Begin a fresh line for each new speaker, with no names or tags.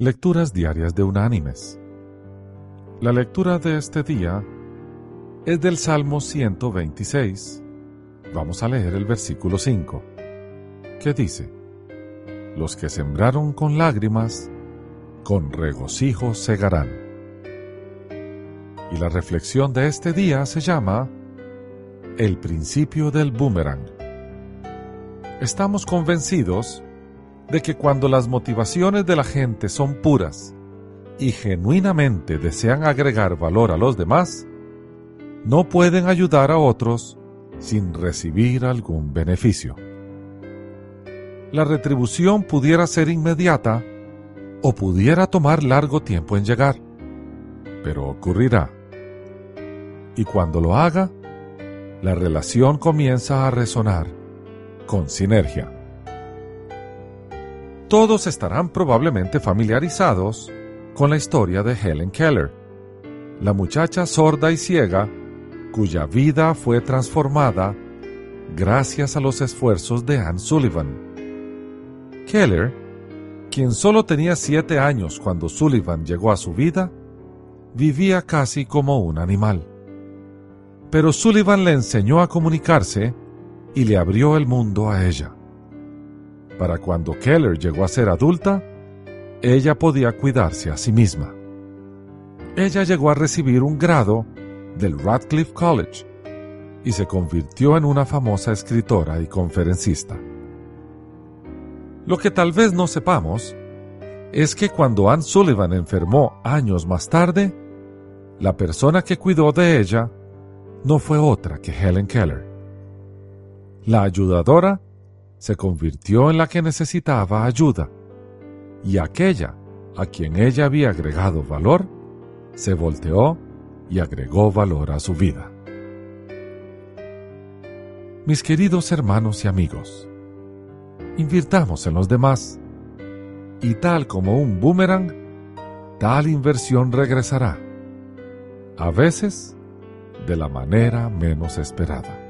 Lecturas Diarias de Unánimes. La lectura de este día es del Salmo 126. Vamos a leer el versículo 5, que dice, Los que sembraron con lágrimas, con regocijo segarán. Y la reflexión de este día se llama El principio del boomerang. Estamos convencidos de que cuando las motivaciones de la gente son puras y genuinamente desean agregar valor a los demás, no pueden ayudar a otros sin recibir algún beneficio. La retribución pudiera ser inmediata o pudiera tomar largo tiempo en llegar, pero ocurrirá. Y cuando lo haga, la relación comienza a resonar con sinergia todos estarán probablemente familiarizados con la historia de Helen Keller, la muchacha sorda y ciega cuya vida fue transformada gracias a los esfuerzos de Anne Sullivan. Keller, quien solo tenía siete años cuando Sullivan llegó a su vida, vivía casi como un animal. Pero Sullivan le enseñó a comunicarse y le abrió el mundo a ella para cuando Keller llegó a ser adulta, ella podía cuidarse a sí misma. Ella llegó a recibir un grado del Radcliffe College y se convirtió en una famosa escritora y conferencista. Lo que tal vez no sepamos es que cuando Anne Sullivan enfermó años más tarde, la persona que cuidó de ella no fue otra que Helen Keller. La ayudadora se convirtió en la que necesitaba ayuda, y aquella a quien ella había agregado valor, se volteó y agregó valor a su vida. Mis queridos hermanos y amigos, invirtamos en los demás, y tal como un boomerang, tal inversión regresará, a veces de la manera menos esperada.